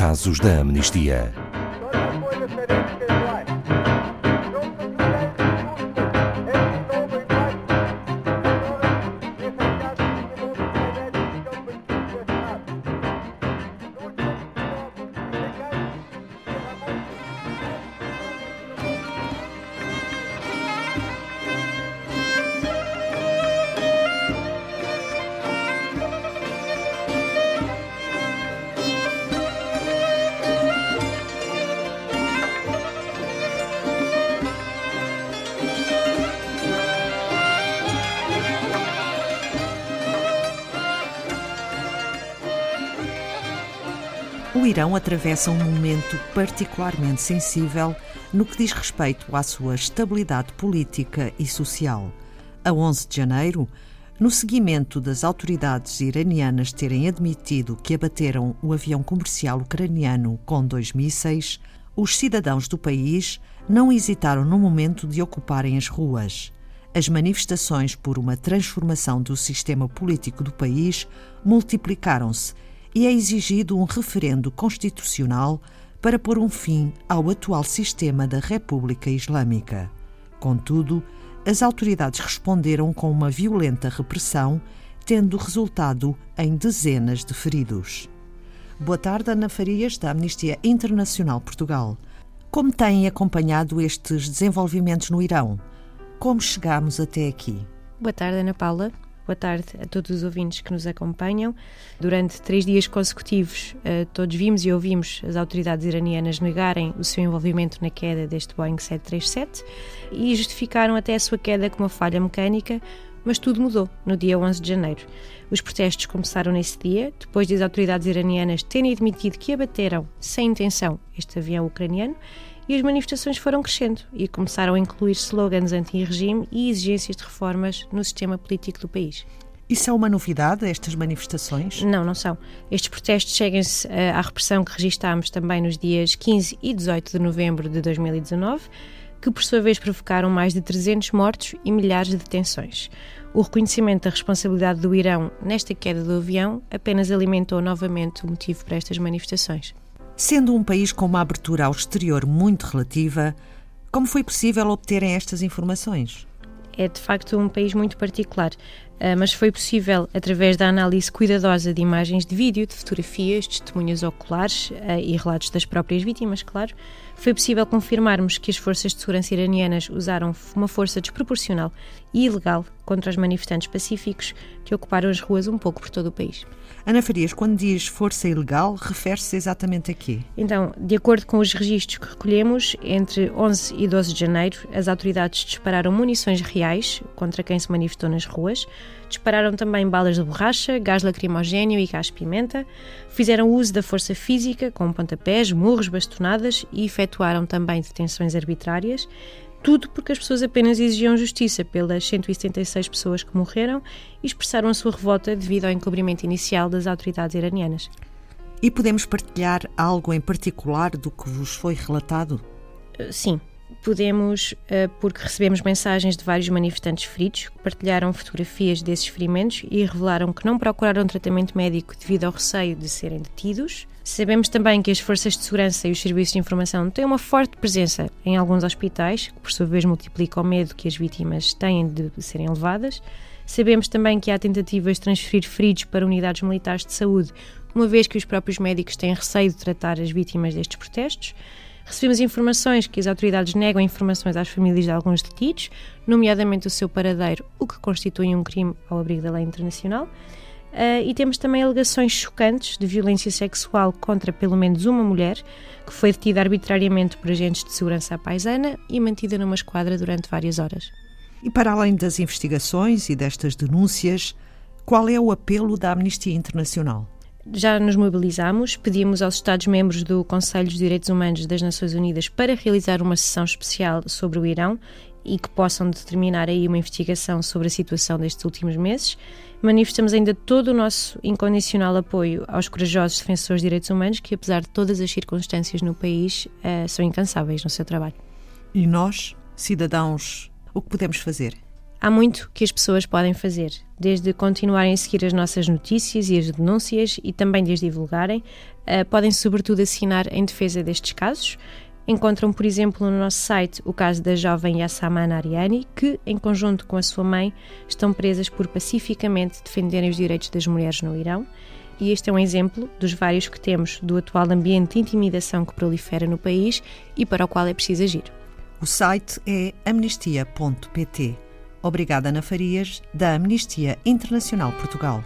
casos da amnistia. O Irão atravessa um momento particularmente sensível no que diz respeito à sua estabilidade política e social. A 11 de janeiro, no seguimento das autoridades iranianas terem admitido que abateram o avião comercial ucraniano com dois mísseis, os cidadãos do país não hesitaram no momento de ocuparem as ruas. As manifestações por uma transformação do sistema político do país multiplicaram-se e é exigido um referendo constitucional para pôr um fim ao atual sistema da República Islâmica. Contudo, as autoridades responderam com uma violenta repressão, tendo resultado em dezenas de feridos. Boa tarde, Ana Farias, da Amnistia Internacional Portugal. Como têm acompanhado estes desenvolvimentos no Irão? Como chegamos até aqui? Boa tarde, Ana Paula. Boa tarde a todos os ouvintes que nos acompanham. Durante três dias consecutivos, eh, todos vimos e ouvimos as autoridades iranianas negarem o seu envolvimento na queda deste Boeing 737 e justificaram até a sua queda com uma falha mecânica, mas tudo mudou no dia 11 de janeiro. Os protestos começaram nesse dia, depois de as autoridades iranianas terem admitido que abateram, sem intenção, este avião ucraniano e as manifestações foram crescendo e começaram a incluir slogans anti-regime e exigências de reformas no sistema político do país. Isso é uma novidade, estas manifestações? Não, não são. Estes protestos chegam-se uh, à repressão que registámos também nos dias 15 e 18 de novembro de 2019, que por sua vez provocaram mais de 300 mortos e milhares de detenções. O reconhecimento da responsabilidade do Irão nesta queda do avião apenas alimentou novamente o motivo para estas manifestações. Sendo um país com uma abertura ao exterior muito relativa, como foi possível obterem estas informações? É de facto um país muito particular, ah, mas foi possível através da análise cuidadosa de imagens de vídeo, de fotografias, testemunhas oculares ah, e relatos das próprias vítimas, claro, foi possível confirmarmos que as forças de segurança iranianas usaram uma força desproporcional e ilegal contra os manifestantes pacíficos que ocuparam as ruas um pouco por todo o país. Ana Farias, quando diz força ilegal, refere-se exatamente a quê? Então, de acordo com os registros que recolhemos, entre 11 e 12 de janeiro, as autoridades dispararam munições reais contra quem se manifestou nas ruas, dispararam também balas de borracha, gás lacrimogéneo e gás-pimenta, fizeram uso da força física, com pontapés, murros, bastonadas e efetuaram também detenções arbitrárias, tudo porque as pessoas apenas exigiam justiça pelas 176 pessoas que morreram e expressaram a sua revolta devido ao encobrimento inicial das autoridades iranianas. E podemos partilhar algo em particular do que vos foi relatado? Sim, podemos, uh, porque recebemos mensagens de vários manifestantes feridos que partilharam fotografias desses ferimentos e revelaram que não procuraram tratamento médico devido ao receio de serem detidos. Sabemos também que as forças de segurança e os serviços de informação têm uma forte presença em alguns hospitais, que por sua vez multiplica o medo que as vítimas têm de serem levadas. Sabemos também que há tentativas de transferir feridos para unidades militares de saúde, uma vez que os próprios médicos têm receio de tratar as vítimas destes protestos. Recebemos informações que as autoridades negam informações às famílias de alguns detidos, nomeadamente o seu paradeiro, o que constitui um crime ao abrigo da lei internacional. Uh, e temos também alegações chocantes de violência sexual contra pelo menos uma mulher, que foi detida arbitrariamente por agentes de segurança à paisana e mantida numa esquadra durante várias horas. E para além das investigações e destas denúncias, qual é o apelo da Amnistia Internacional? Já nos mobilizamos, pedimos aos Estados-membros do Conselho dos Direitos Humanos das Nações Unidas para realizar uma sessão especial sobre o Irão e que possam determinar aí uma investigação sobre a situação destes últimos meses. Manifestamos ainda todo o nosso incondicional apoio aos corajosos defensores de direitos humanos que, apesar de todas as circunstâncias no país, uh, são incansáveis no seu trabalho. E nós, cidadãos, o que podemos fazer? Há muito que as pessoas podem fazer, desde continuarem a seguir as nossas notícias e as denúncias e também de as divulgarem, uh, podem sobretudo assinar em defesa destes casos. Encontram, por exemplo, no nosso site o caso da jovem Yassamana Ariani, que, em conjunto com a sua mãe, estão presas por pacificamente defenderem os direitos das mulheres no Irão. E este é um exemplo dos vários que temos do atual ambiente de intimidação que prolifera no país e para o qual é preciso agir. O site é amnistia.pt. Obrigada, Ana Farias, da Amnistia Internacional Portugal.